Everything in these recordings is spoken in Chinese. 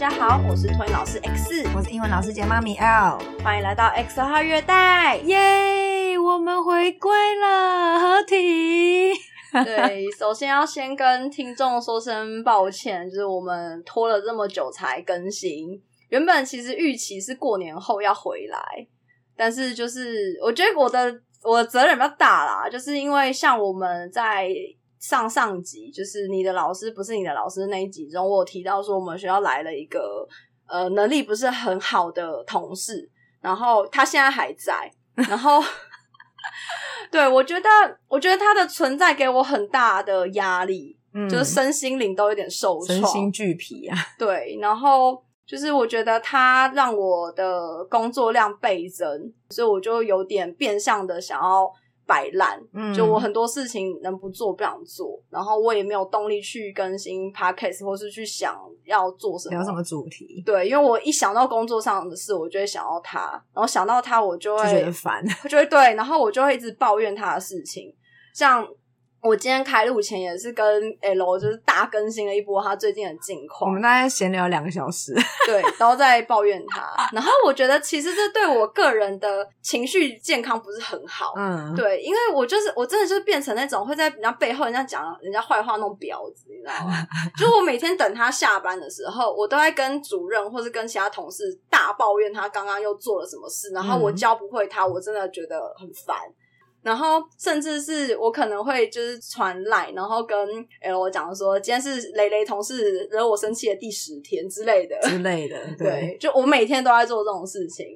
家好，我是托婴老师 X，我是英文老师杰妈咪 L，欢迎来到 X 号月代，耶，我们回归了，合体。对，首先要先跟听众说声抱歉，就是我们拖了这么久才更新，原本其实预期是过年后要回来，但是就是我觉得我的我的责任比较大啦，就是因为像我们在。上上集就是你的老师不是你的老师那一集中，我有提到说我们学校来了一个呃能力不是很好的同事，然后他现在还在，然后 对，我觉得我觉得他的存在给我很大的压力，嗯，就是身心灵都有点受创，身心俱疲啊。对，然后就是我觉得他让我的工作量倍增，所以我就有点变相的想要。摆烂，嗯，就我很多事情能不做不想做，然后我也没有动力去更新 podcast 或是去想要做什么，聊什么主题。对，因为我一想到工作上的事，我就会想到他，然后想到他，我就会就觉得烦，就会对，然后我就会一直抱怨他的事情，像。我今天开录前也是跟 L 就是大更新了一波他最近的近况，我们大概闲聊两个小时，对，都在抱怨他。然后我觉得其实这对我个人的情绪健康不是很好，嗯，对，因为我就是我真的就是变成那种会在人家背后人家讲人家坏话那种婊子，你知道吗？就我每天等他下班的时候，我都在跟主任或是跟其他同事大抱怨他刚刚又做了什么事，然后我教不会他，我真的觉得很烦。然后，甚至是我可能会就是传赖，然后跟 L 我讲说，今天是雷雷同事惹我生气的第十天之类的之类的。对，对，就我每天都在做这种事情。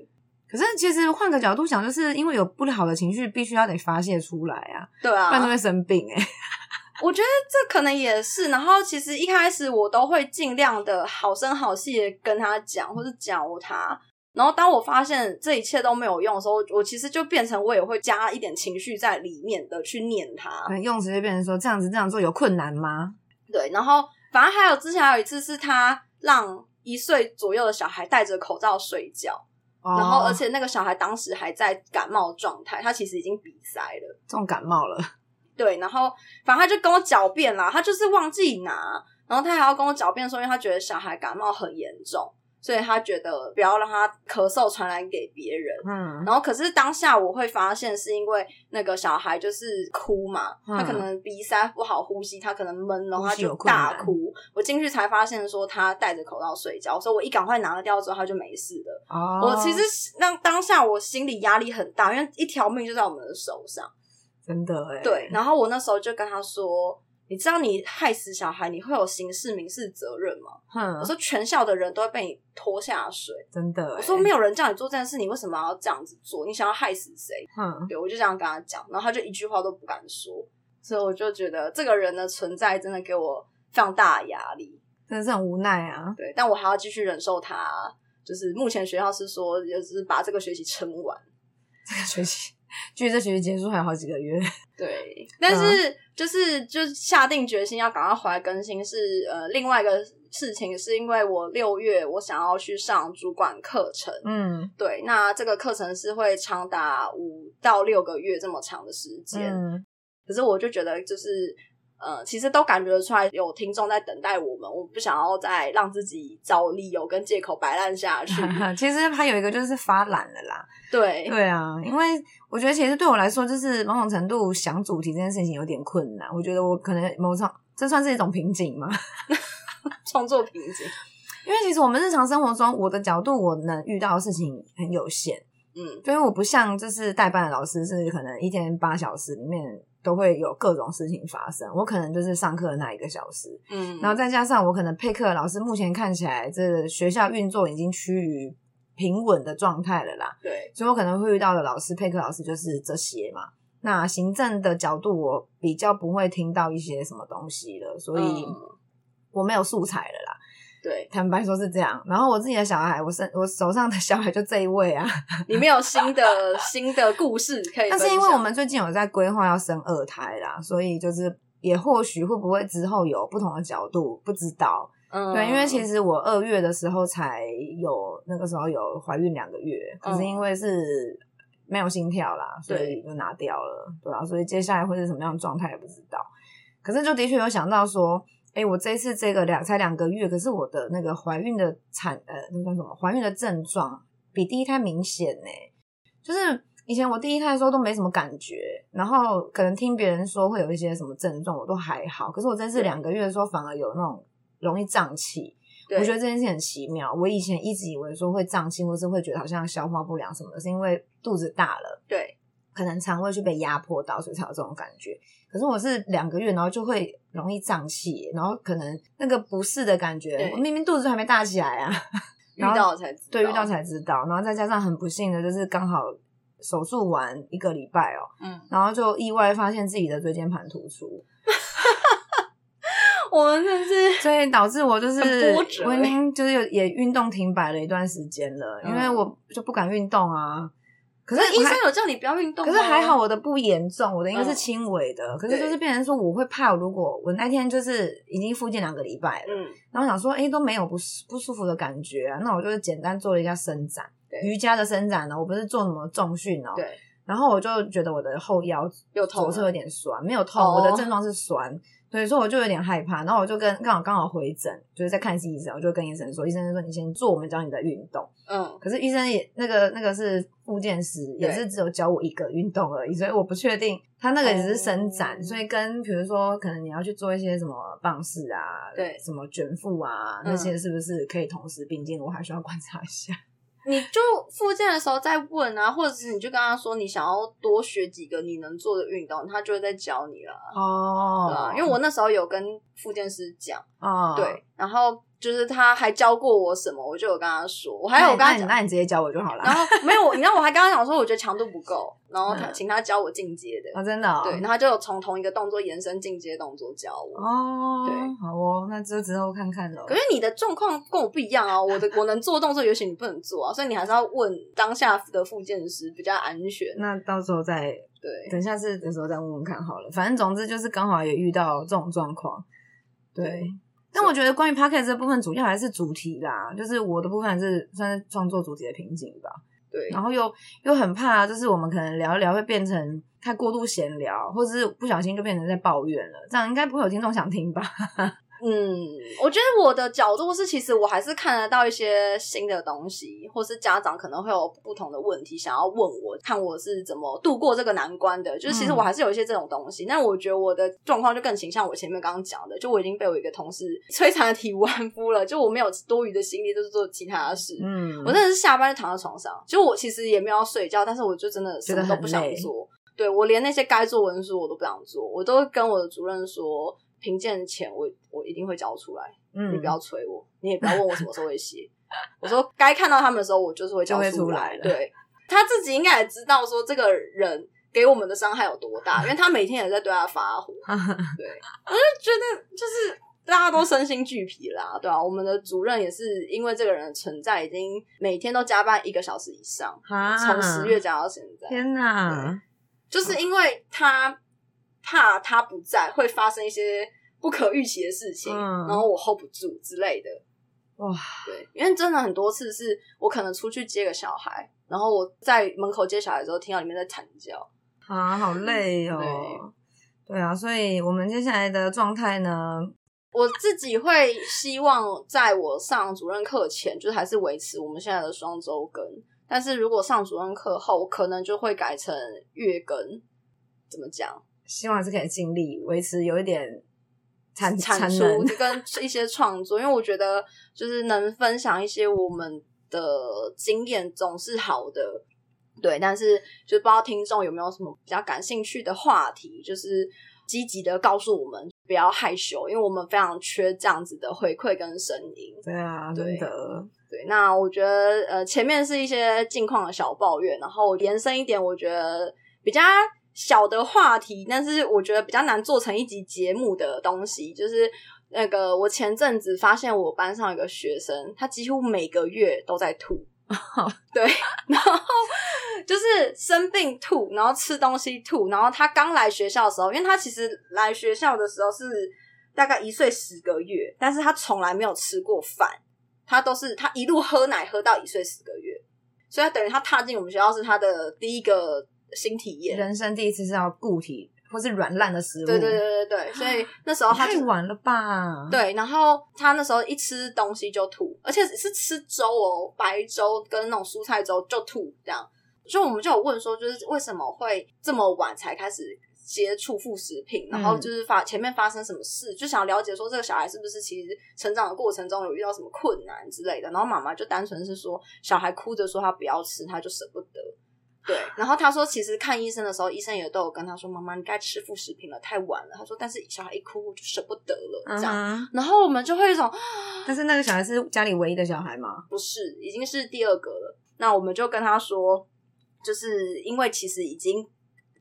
可是其实换个角度想，就是因为有不好的情绪，必须要得发泄出来啊。对啊，不然就会生病哎、欸。我觉得这可能也是。然后其实一开始我都会尽量的好声好气的跟他讲，或是教他。然后当我发现这一切都没有用的时候，我其实就变成我也会加一点情绪在里面的去念他，用词就变成说这样子这样做有困难吗？对，然后反正还有之前还有一次是他让一岁左右的小孩戴着口罩睡觉，哦、然后而且那个小孩当时还在感冒状态，他其实已经鼻塞了，重感冒了。对，然后反正他就跟我狡辩啦，他就是忘记拿，然后他还要跟我狡辩说，因为他觉得小孩感冒很严重。所以他觉得不要让他咳嗽传染给别人，嗯，然后可是当下我会发现是因为那个小孩就是哭嘛，嗯、他可能鼻塞不好呼吸，他可能闷，然后他就大哭。我进去才发现说他戴着口罩睡觉，所以我一赶快拿了掉之后他就没事了。哦，我其实让当下我心里压力很大，因为一条命就在我们的手上，真的哎。对，然后我那时候就跟他说。你知道你害死小孩，你会有刑事民事责任吗？嗯，我说全校的人都会被你拖下水，真的、欸。我说没有人叫你做这件事，你为什么要这样子做？你想要害死谁？嗯，对，我就这样跟他讲，然后他就一句话都不敢说，所以我就觉得这个人的存在真的给我非常大的压力，真的是很无奈啊。对，但我还要继续忍受他，就是目前学校是说，就是把这个学期撑完，这个学期。距离这学期结束还有好几个月，对，但是就是就是下定决心要赶快回来更新是呃另外一个事情，是因为我六月我想要去上主管课程，嗯，对，那这个课程是会长达五到六个月这么长的时间，嗯，可是我就觉得就是。呃，其实都感觉得出来有听众在等待我们，我不想要再让自己找理由跟借口摆烂下去。其实还有一个就是发懒了啦。对对啊，因为我觉得其实对我来说，就是某种程度想主题这件事情有点困难。我觉得我可能某种这算是一种瓶颈吗？创作瓶颈。因为其实我们日常生活中，我的角度我能遇到的事情很有限。嗯，所以我不像就是代班的老师，是可能一天八小时里面。都会有各种事情发生，我可能就是上课的那一个小时，嗯，然后再加上我可能配课的老师，目前看起来这个学校运作已经趋于平稳的状态了啦，对，所以我可能会遇到的老师，配课老师就是这些嘛。那行政的角度，我比较不会听到一些什么东西了，所以我没有素材了啦。对，坦白说是这样。然后我自己的小孩，我身我手上的小孩就这一位啊。你没有新的新的故事可以？但是因为我们最近有在规划要生二胎啦，所以就是也或许会不会之后有不同的角度，不知道。嗯，对，因为其实我二月的时候才有那个时候有怀孕两个月，可是因为是没有心跳啦，所以就拿掉了。对啊，所以接下来会是什么样的状态也不知道。可是就的确有想到说。哎、欸，我这一次这个两才两个月，可是我的那个怀孕的产呃那叫什么怀孕的症状比第一胎明显呢。就是以前我第一胎的时候都没什么感觉，然后可能听别人说会有一些什么症状，我都还好。可是我这次两个月的时候反而有那种容易胀气，我觉得这件事很奇妙。我以前一直以为说会胀气，或是会觉得好像消化不良什么的，是因为肚子大了，对，可能肠胃去被压迫到，所以才有这种感觉。可是我是两个月，然后就会容易胀气，然后可能那个不适的感觉，我明明肚子还没大起来啊，遇到才知道，对，遇到才知道，然后再加上很不幸的就是刚好手术完一个礼拜哦，嗯，然后就意外发现自己的椎间盘突出，我们真是，所以导致我就是我已经就是也运动停摆了一段时间了，因为我就不敢运动啊。可是医生有叫你不要运动，可是还好我的不严重，我的应该是轻微的。嗯、可是就是变成说，我会怕，如果我那天就是已经复健两个礼拜了，嗯，然后想说，哎、欸，都没有不不舒服的感觉啊，那我就是简单做了一下伸展，瑜伽的伸展呢，我不是做什么重训哦，对，然后我就觉得我的后腰又痛，左侧有点酸，没有痛，哦、我的症状是酸。所以说我就有点害怕，然后我就跟刚好刚好回诊，就是在看医生，我就跟医生说，医生说你先做我们教你的运动，嗯，可是医生也那个那个是复健师，也是只有教我一个运动而已，所以我不确定他那个只是伸展，所以跟比如说可能你要去做一些什么棒式啊，对，什么卷腹啊那些是不是可以同时并进，我还需要观察一下。你就复健的时候再问啊，或者是你就跟他说你想要多学几个你能做的运动，他就会再教你了。哦，对啊，因为我那时候有跟复健师讲，哦，对，然后。就是他还教过我什么，我就有跟他说，我还有我跟他讲，那你直接教我就好了。然后 没有，你知道我还跟他讲说，我觉得强度不够，然后他请他教我进阶的。啊，真的？对，然后他就从同一个动作延伸进阶动作教我。哦，对，好哦，那这之后看看喽。可是你的状况跟我不一样啊，我的我能做动作，也许你不能做啊，所以你还是要问当下的复健师比较安全。那到时候再对，等下次的时候再问问看好了。反正总之就是刚好也遇到这种状况，对。但我觉得关于 p o c k e t 这部分，主要还是主题啦，就是我的部分还是算是创作主题的瓶颈吧。对，然后又又很怕，就是我们可能聊一聊会变成太过度闲聊，或者是不小心就变成在抱怨了，这样应该不会有听众想听吧？嗯，我觉得我的角度是，其实我还是看得到一些新的东西，或是家长可能会有不同的问题想要问我，看我是怎么度过这个难关的。就是其实我还是有一些这种东西，嗯、但我觉得我的状况就更倾向我前面刚刚讲的，就我已经被我一个同事 摧残的体无完肤了，就我没有多余的心力，就是做其他的事。嗯，我真的是下班就躺在床上，就我其实也没有要睡觉，但是我就真的什么都不想做。对，我连那些该做文书我都不想做，我都跟我的主任说。评鉴前我我一定会交出来，嗯，你不要催我，你也不要问我什么时候会写。我说该看到他们的时候，我就是会交出来。对，他自己应该也知道说这个人给我们的伤害有多大，因为他每天也在对他发火。对，我就觉得就是大家都身心俱疲啦，对啊，我们的主任也是因为这个人的存在，已经每天都加班一个小时以上，从十月加到现在。天哪，就是因为他。怕他不在会发生一些不可预期的事情，嗯、然后我 hold 不住之类的。哇，对，因为真的很多次是我可能出去接个小孩，然后我在门口接小孩的时候，听到里面在惨叫，啊，好累哦。对，对啊，所以我们接下来的状态呢，我自己会希望在我上主任课前，就是还是维持我们现在的双周更，但是如果上主任课后，我可能就会改成月更。怎么讲？希望是可以尽力维持有一点产产出 跟一些创作，因为我觉得就是能分享一些我们的经验总是好的，对。但是就不知道听众有没有什么比较感兴趣的话题，就是积极的告诉我们，不要害羞，因为我们非常缺这样子的回馈跟声音。对啊，对的。对，那我觉得呃前面是一些近况的小抱怨，然后延伸一点，我觉得比较。小的话题，但是我觉得比较难做成一集节目的东西，就是那个我前阵子发现我班上有个学生，他几乎每个月都在吐，对，然后就是生病吐，然后吃东西吐，然后他刚来学校的时候，因为他其实来学校的时候是大概一岁十个月，但是他从来没有吃过饭，他都是他一路喝奶喝到一岁十个月，所以他等于他踏进我们学校是他的第一个。新体验，人生第一次是要固体或是软烂的食物。对对对对对，所以那时候他太晚了吧？对，然后他那时候一吃东西就吐，而且是吃粥哦，白粥跟那种蔬菜粥就吐，这样。就我们就有问说，就是为什么会这么晚才开始接触副食品，然后就是发前面发生什么事，就想了解说这个小孩是不是其实成长的过程中有遇到什么困难之类的。然后妈妈就单纯是说，小孩哭着说他不要吃，他就舍不得。对，然后他说其实看医生的时候，医生也都有跟他说，妈妈你该吃副食品了，太晚了。他说，但是小孩一哭我就舍不得了，这样。Uh huh. 然后我们就会有一种，但是那个小孩是家里唯一的小孩吗？不是，已经是第二个了。那我们就跟他说。就是因为其实已经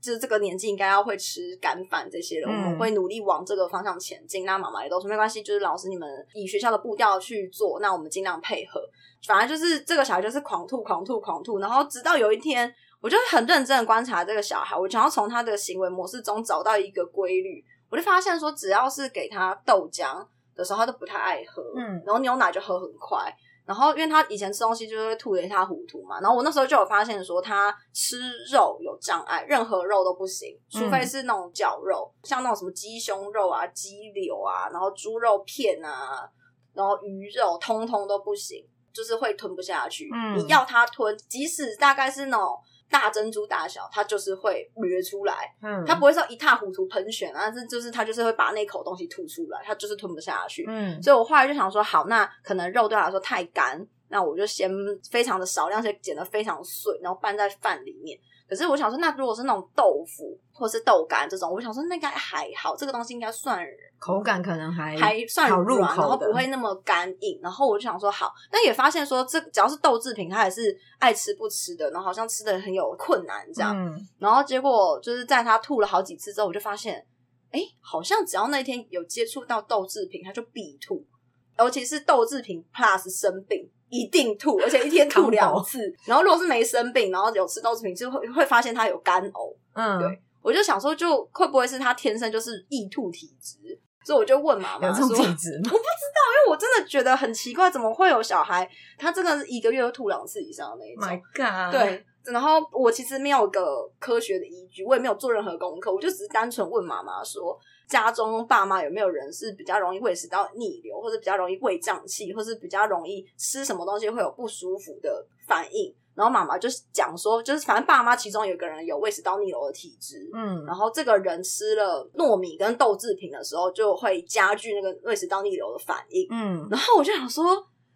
就是这个年纪应该要会吃干饭这些了，嗯、我们会努力往这个方向前进。那妈妈也都说没关系，就是老师你们以学校的步调去做，那我们尽量配合。反正就是这个小孩就是狂吐、狂吐、狂吐，然后直到有一天，我就很认真的观察这个小孩，我想要从他的行为模式中找到一个规律。我就发现说，只要是给他豆浆的时候，他都不太爱喝，嗯，然后牛奶就喝很快。然后，因为他以前吃东西就是会吐得一塌糊涂嘛，然后我那时候就有发现说他吃肉有障碍，任何肉都不行，除非是那种绞肉，嗯、像那种什么鸡胸肉啊、鸡柳啊，然后猪肉片啊，然后鱼肉，通通都不行，就是会吞不下去。嗯、你要他吞，即使大概是那种。大珍珠大小，它就是会掠出来，嗯，它不会说一塌糊涂喷血，但是就是它就是会把那口东西吐出来，它就是吞不下去，嗯，所以我后来就想说，好，那可能肉对我来说太干，那我就先非常的少量，先剪得非常碎，然后拌在饭里面。可是我想说，那如果是那种豆腐或是豆干这种，我想说那应该还好，这个东西应该算口感可能还还算软，然后不会那么干硬。然后我就想说好，但也发现说这只要是豆制品，他也是爱吃不吃的，然后好像吃的很有困难这样。嗯、然后结果就是在他吐了好几次之后，我就发现，哎，好像只要那天有接触到豆制品，他就必吐，尤其是豆制品 plus 生病。一定吐，而且一天吐两次。然后如果是没生病，然后有吃豆制品，就会会发现他有干呕。嗯，对，我就想说，就会不会是他天生就是易吐体质？所以我就问妈妈说：“我不知道，因为我真的觉得很奇怪，怎么会有小孩他真的是一个月都吐两次以上的那一种？My God！对，然后我其实没有个科学的依据，我也没有做任何功课，我就只是单纯问妈妈说。”家中爸妈有没有人是比较容易胃食道逆流，或者比较容易胃胀气，或是比较容易吃什么东西会有不舒服的反应？然后妈妈就是讲说，就是反正爸妈其中有个人有胃食道逆流的体质，嗯，然后这个人吃了糯米跟豆制品的时候，就会加剧那个胃食道逆流的反应，嗯，然后我就想说，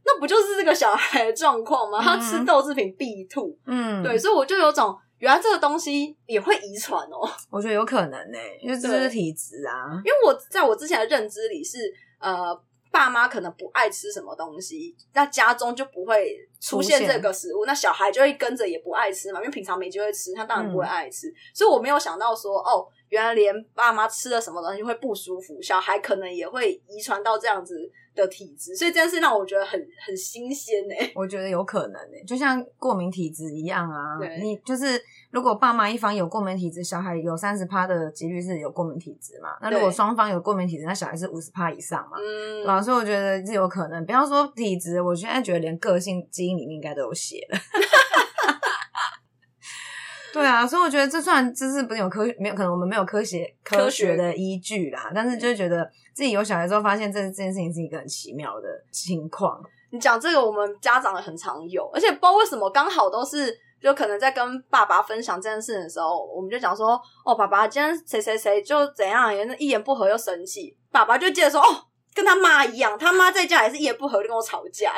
那不就是这个小孩的状况吗？他吃豆制品必吐，嗯，对，所以我就有种。原来这个东西也会遗传哦，我觉得有可能呢、欸，因为这是体质啊。因为我在我之前的认知里是，呃，爸妈可能不爱吃什么东西，那家中就不会出现这个食物，那小孩就会跟着也不爱吃嘛，因为平常没机会吃，他当然不会爱吃。嗯、所以我没有想到说，哦，原来连爸妈吃了什么东西会不舒服，小孩可能也会遗传到这样子。的体质，所以这件事让我觉得很很新鲜呢。我觉得有可能呢，就像过敏体质一样啊。你就是如果爸妈一方有过敏体质，小孩有三十趴的几率是有过敏体质嘛。那如果双方有过敏体质，那小孩是五十趴以上嘛。嗯，对啊，所以我觉得是有可能。不要说体质，我现在觉得连个性基因里面应该都有写了。对啊，所以我觉得这算这是不是有科没有可能我们没有科学科学的依据啦，但是就是觉得自己有小孩之后，发现这这件事情是一个很奇妙的情况。你讲这个，我们家长也很常有，而且不知道为什么刚好都是就可能在跟爸爸分享这件事的时候，我们就讲说哦，爸爸今天谁谁谁就怎样，一言不合又生气，爸爸就接着说哦。跟他妈一样，他妈在家也是一言不合就跟我吵架，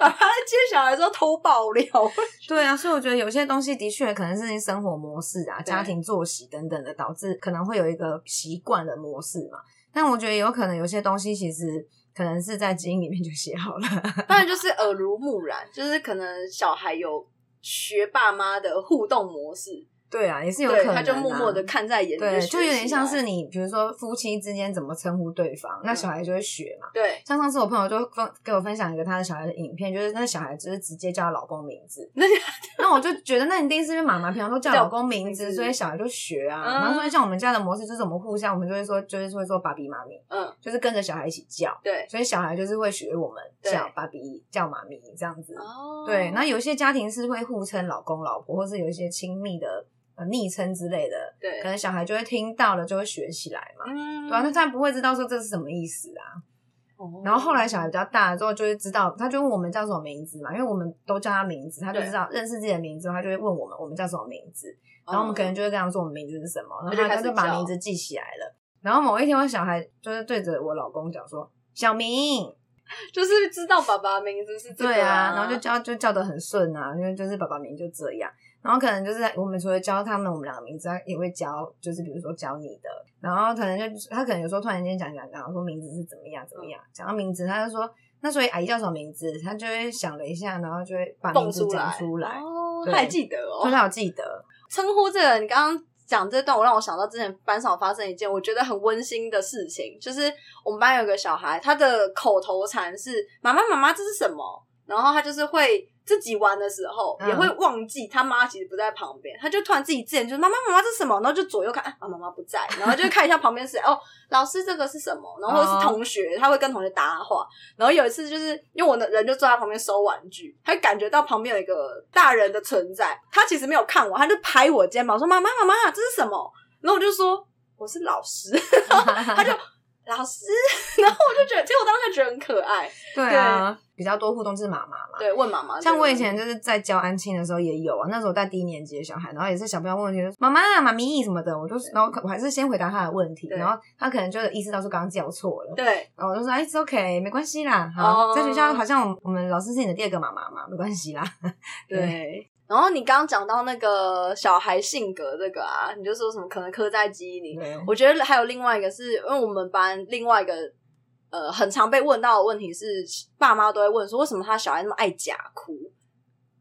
把他接小孩之后偷爆料。对啊，所以我觉得有些东西的确可能是生活模式啊、家庭作息等等的导致，可能会有一个习惯的模式嘛。但我觉得有可能有些东西其实可能是在基因里面就写好了，当然就是耳濡目染，就是可能小孩有学爸妈的互动模式。对啊，也是有可能、啊。他就默默的看在眼里，对，就有点像是你，比如说夫妻之间怎么称呼对方，嗯、那小孩就会学嘛。对，像上次我朋友就分给我分享一个他的小孩的影片，就是那小孩就是直接叫老公名字。那那我就觉得，那一定是因为妈妈平常都叫老公名字，所以小孩就学啊。嗯、然后所以像我们家的模式，就是我们互相，我们就会说，就是会说爸比妈咪，嗯，就是跟着小孩一起叫。对，所以小孩就是会学我们叫爸比叫妈咪这样子。哦，对，那有些家庭是会互称老公老婆，或是有一些亲密的。昵称之类的，对，可能小孩就会听到了，就会学起来嘛。嗯，对啊，那他不会知道说这是什么意思啊。哦。然后后来小孩比较大了之后，就会知道，他就问我们叫什么名字嘛，因为我们都叫他名字，他就知道认识自己的名字，他就会问我们我们叫什么名字。然后我们可能就会跟他说我们名字是什么，然后他就把名字记起来了。然后某一天，我小孩就是对着我老公讲说：“小明。”就是知道爸爸名字是这样，对啊，然后就叫就叫的很顺啊，因为就是爸爸名就这样。然后可能就是我们除了教他们我们两个名字，他也会教，就是比如说教你的。然后可能就他可能有时候突然间讲讲讲，说名字是怎么样怎么样，讲到名字他就说，那所以阿姨叫什么名字？他就会想了一下，然后就会把名字讲出来。哦，他还记得哦，他有记得称呼这个，你刚刚。讲这段，我让我想到之前班上发生一件我觉得很温馨的事情，就是我们班有个小孩，他的口头禅是“妈妈，妈妈，这是什么？”然后他就是会。自己玩的时候也会忘记他妈其实不在旁边，他就突然自己自言就是妈妈妈妈这是什么？然后就左右看啊，妈妈不在，然后就看一下旁边是哦，老师这个是什么？然后是同学，他会跟同学搭话。然后有一次就是因为我的人就坐在旁边收玩具，他就感觉到旁边有一个大人的存在，他其实没有看我，他就拍我肩膀说妈妈妈妈这是什么？然后我就说我是老师，他就。老师，然后我就觉得，其实我当时觉得很可爱。对啊，对比较多互动就是妈妈嘛。对，问妈妈。像我以前就是在教安亲的时候也有啊，那时候带低年级的小孩，然后也是小朋友问问题，妈妈、妈咪什么的，我就然后我还是先回答他的问题，然后他可能就意识到说刚刚叫错了。对，然后我就说哎，it's OK，没关系啦。好，在学校好像我们老师是你的第二个妈妈嘛，没关系啦。对。对然后你刚刚讲到那个小孩性格这个啊，你就说什么可能刻在基因里。对我觉得还有另外一个是，因为我们班另外一个呃很常被问到的问题是，爸妈都会问说，为什么他小孩那么爱假哭？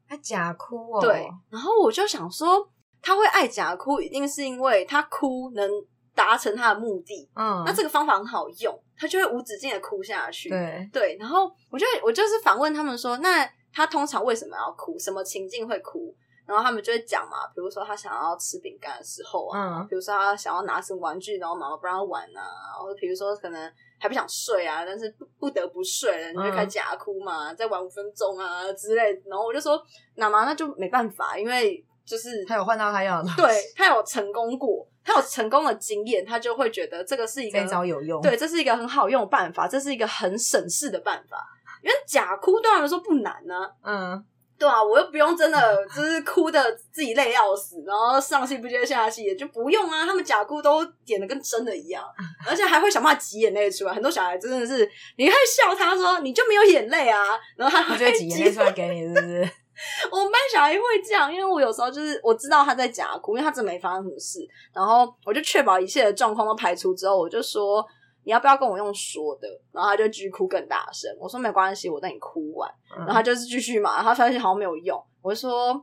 爱假哭哦。对。然后我就想说，他会爱假哭，一定是因为他哭能达成他的目的。嗯。那这个方法很好用，他就会无止境的哭下去。对。对。然后我就我就是反问他们说，那。他通常为什么要哭？什么情境会哭？然后他们就会讲嘛，比如说他想要吃饼干的时候啊，嗯、比如说他想要拿什么玩具，然后妈妈不让他玩啊，或者比如说可能还不想睡啊，但是不不得不睡了，你就开始假哭嘛，嗯、再玩五分钟啊之类。然后我就说，妈妈那就没办法，因为就是他有换到他要的，对他有成功过，他有成功的经验，他就会觉得这个是一个这招有用，对，这是一个很好用的办法，这是一个很省事的办法。因为假哭对他们说不难呢、啊，嗯，对啊，我又不用真的 就是哭的自己累要死，然后上气不接下气，也就不用啊。他们假哭都演的跟真的一样，而且还会想办法挤眼泪出来。很多小孩真的是，你会笑他说你就没有眼泪啊，然后他就会挤眼泪出来给你，是不是？我们班小孩会这样，因为我有时候就是我知道他在假哭，因为他真没发生什么事，然后我就确保一切的状况都排除之后，我就说。你要不要跟我用说的？然后他就继续哭更大声。我说没关系，我等你哭完。然后他就是继续嘛，他发现好像没有用。我就说，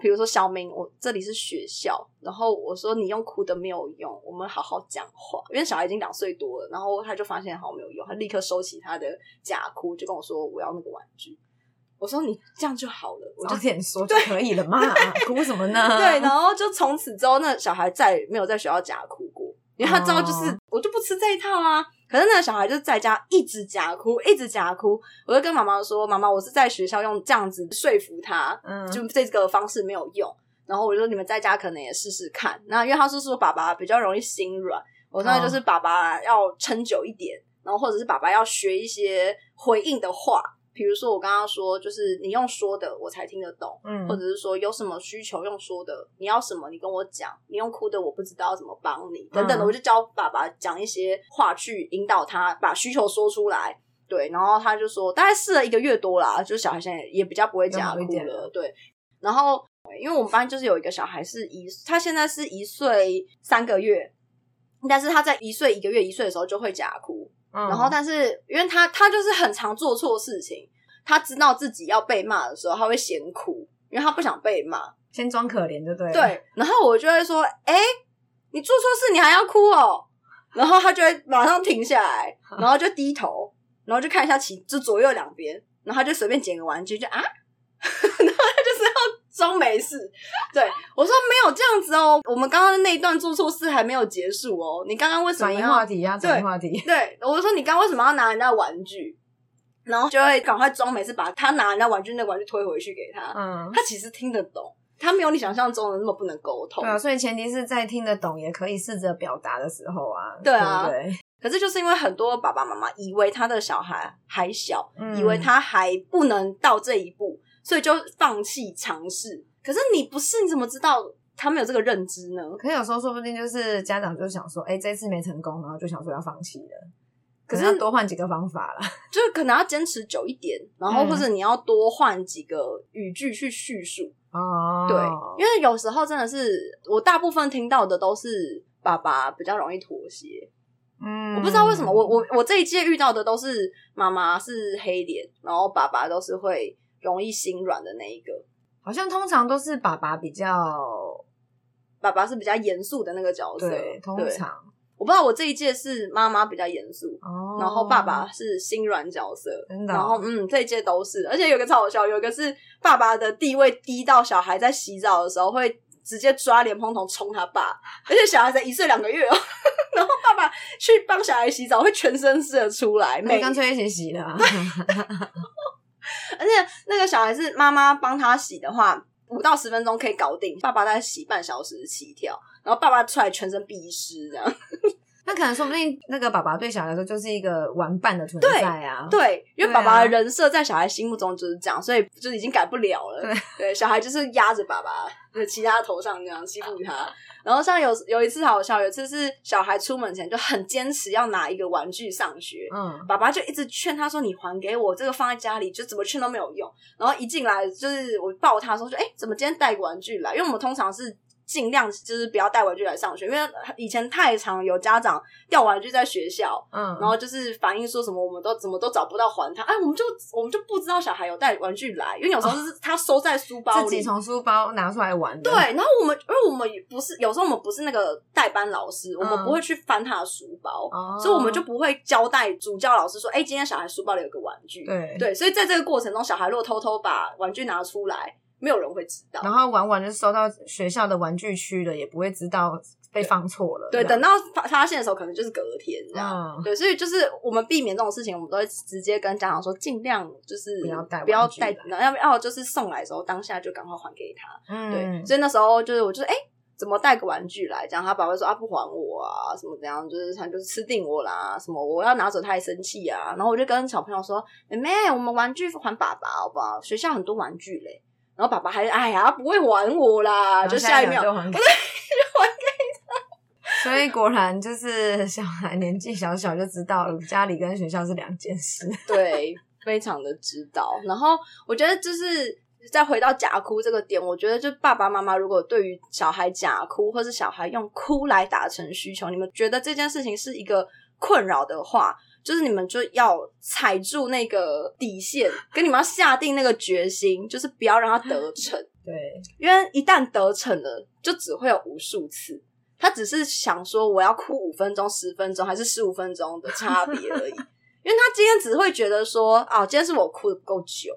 比如说小明，我这里是学校。然后我说你用哭的没有用，我们好好讲话。因为小孩已经两岁多了，然后他就发现好像没有用，他立刻收起他的假哭，就跟我说我要那个玩具。我说你这样就好了，我就这样说就可以了嘛，哭什么呢？对，然后就从此之后，那小孩再没有在学校假哭过，因为他知道就是我就不吃这一套啊。可是那个小孩就在家一直假哭，一直假哭。我就跟妈妈说：“妈妈，我是在学校用这样子说服他，嗯，就这个方式没有用。然后我就说你们在家可能也试试看。那因为他是说爸爸比较容易心软，我说就是爸爸要撑久一点，然后或者是爸爸要学一些回应的话。”比如说我刚刚说，就是你用说的我才听得懂，嗯，或者是说有什么需求用说的，你要什么你跟我讲，你用哭的我不知道怎么帮你，等等的，我就教爸爸讲一些话去引导他把需求说出来，对，然后他就说大概试了一个月多啦，就是小孩现在也比较不会假哭了，对，然后因为我们班就是有一个小孩是一，他现在是一岁三个月，但是他在一岁一个月一岁的时候就会假哭。然后，但是因为他他就是很常做错事情，他知道自己要被骂的时候，他会先哭，因为他不想被骂，先装可怜，就对了。对，然后我就会说：“哎，你做错事，你还要哭哦？”然后他就会马上停下来，然后就低头，然后就看一下其就左右两边，然后他就随便捡个玩具，就啊。装没事，对，我说没有这样子哦，我们刚刚那一段做错事还没有结束哦。你刚刚为什么要转移话题呀？转移话题。对，我就说你刚刚为什么要拿人家玩具？然后就会赶快装没事，把他拿人家玩具那个玩具推回去给他。嗯，他其实听得懂，他没有你想象中的那么不能沟通。对啊，所以前提是在听得懂，也可以试着表达的时候啊。对啊，对，对。可是就是因为很多爸爸妈妈以为他的小孩还小，嗯、以为他还不能到这一步，所以就放弃尝试。可是你不是，你怎么知道他没有这个认知呢？可是有时候说不定就是家长就想说，哎、欸，这次没成功，然后就想说要放弃了。可是要多换几个方法啦，就是可能要坚持久一点，然后或者你要多换几个语句去叙述。哦、嗯，对，因为有时候真的是我大部分听到的都是爸爸比较容易妥协。嗯，我不知道为什么，我我我这一届遇到的都是妈妈是黑脸，然后爸爸都是会容易心软的那一个。好像通常都是爸爸比较，爸爸是比较严肃的那个角色。对，通常。我不知道我这一届是妈妈比较严肃，哦，然后爸爸是心软角色，真的哦。然后嗯，这一届都是，而且有个超好笑，有一个是爸爸的地位低到小孩在洗澡的时候会直接抓莲蓬头冲他爸，而且小孩才一岁两个月哦，然后爸爸去帮小孩洗澡会全身湿的出来，没干脆一起洗的，啊，而且那个小孩是妈妈帮他洗的话，五到十分钟可以搞定，爸爸在洗半小时起跳，然后爸爸出来全身必湿这样。那可能说不定那个爸爸对小孩来说就是一个玩伴的存在啊。对，对，因为爸爸的人设在小孩心目中就是这样，所以就已经改不了了。对，对，小孩就是压着爸爸，就骑在他头上这样欺负他。然后像有有一次好笑，有一次是小孩出门前就很坚持要拿一个玩具上学，嗯，爸爸就一直劝他说：“你还给我，这个放在家里就怎么劝都没有用。”然后一进来就是我抱他说：“就哎，怎么今天带个玩具来？”因为我们通常是。尽量就是不要带玩具来上学，因为以前太常有家长掉玩具在学校，嗯，然后就是反映说什么我们都怎么都找不到还他，哎，我们就我们就不知道小孩有带玩具来，因为有时候是他收在书包里，自己从书包拿出来玩的。对，然后我们因为我们不是有时候我们不是那个代班老师，我们不会去翻他的书包，嗯，所以我们就不会交代主教老师说，哎，今天小孩书包里有个玩具，对。对，所以在这个过程中，小孩如果偷偷把玩具拿出来。没有人会知道，然后玩完就收到学校的玩具区了，也不会知道被放错了。对，等到发发现的时候，可能就是隔天这样。嗯、对，所以就是我们避免这种事情，我们都会直接跟家长说，尽量就是不要带，不要带，要不要就是送来的时候，当下就赶快还给他。嗯，对。所以那时候就是我就是哎，怎么带个玩具来？这样他爸爸说啊，不还我啊，什么怎样？就是他就是吃定我啦，什么我要拿走他还生气啊。然后我就跟小朋友说，妹妹，我们玩具还爸爸好不好？学校很多玩具嘞。然后爸爸还哎呀不会还我啦，就下一秒就还给，就还给他。所以果然就是小孩年纪小小就知道了，家里跟学校是两件事。对，非常的知道。然后我觉得就是再回到假哭这个点，我觉得就爸爸妈妈如果对于小孩假哭，或是小孩用哭来达成需求，你们觉得这件事情是一个困扰的话，就是你们就要踩住那个底线，跟你们要下定那个决心，就是不要让他得 逞。对，因为一旦得逞了，就只会有无数次。他只是想说，我要哭五分钟、十分钟，还是十五分钟的差别 而已。因为他今天只会觉得说，啊，今天是我哭的不够久，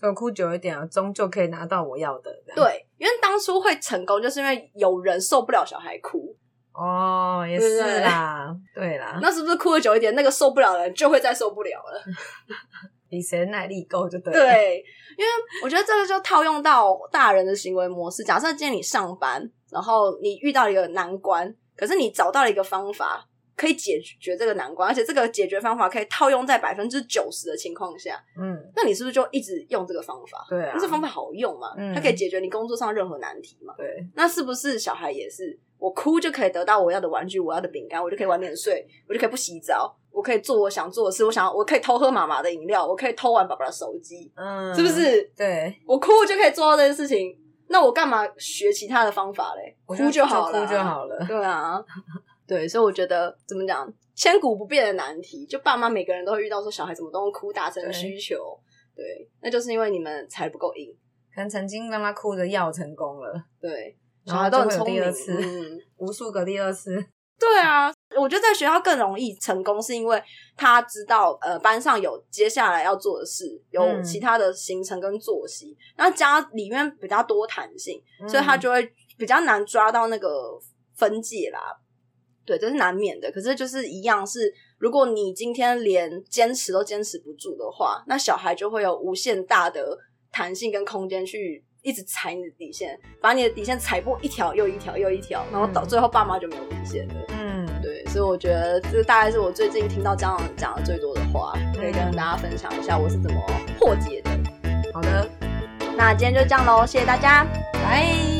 我哭久一点啊，终究可以拿到我要的。对，因为当初会成功，就是因为有人受不了小孩哭。哦，也是啦，对，对啦，那是不是哭的久一点，那个受不了的人就会再受不了了？比谁耐力够就对。对，因为我觉得这个就套用到大人的行为模式。假设今天你上班，然后你遇到一个难关，可是你找到了一个方法可以解决这个难关，而且这个解决方法可以套用在百分之九十的情况下，嗯，那你是不是就一直用这个方法？对啊，这方法好用嘛？嗯，它可以解决你工作上任何难题嘛？对，那是不是小孩也是？我哭就可以得到我要的玩具，我要的饼干，我就可以晚点睡，我就可以不洗澡，我可以做我想做的事，我想我可以偷喝妈妈的饮料，我可以偷玩爸爸的手机，嗯，是不是？对，我哭就可以做到这件事情，那我干嘛学其他的方法嘞？哭就好了，哭就好了。对啊，对，所以我觉得怎么讲，千古不变的难题，就爸妈每个人都会遇到，说小孩怎么都用哭达成需求，对，对，那就是因为你们才不够硬，可能曾经妈妈哭着要成功了，对。小孩都很聪明，嗯，无数个第二次。对啊，我觉得在学校更容易成功，是因为他知道呃班上有接下来要做的事，有其他的行程跟作息，然后家里面比较多弹性，所以他就会比较难抓到那个分界啦。对，这是难免的。可是就是一样是，如果你今天连坚持都坚持不住的话，那小孩就会有无限大的弹性跟空间去。一直踩你的底线，把你的底线踩破一条又一条又一条，然后到最后爸妈就没有底线了。嗯，对，所以我觉得这大概是我最近听到家长讲的最多的话，可以跟大家分享一下我是怎么破解的。好的，那今天就这样喽，谢谢大家，拜。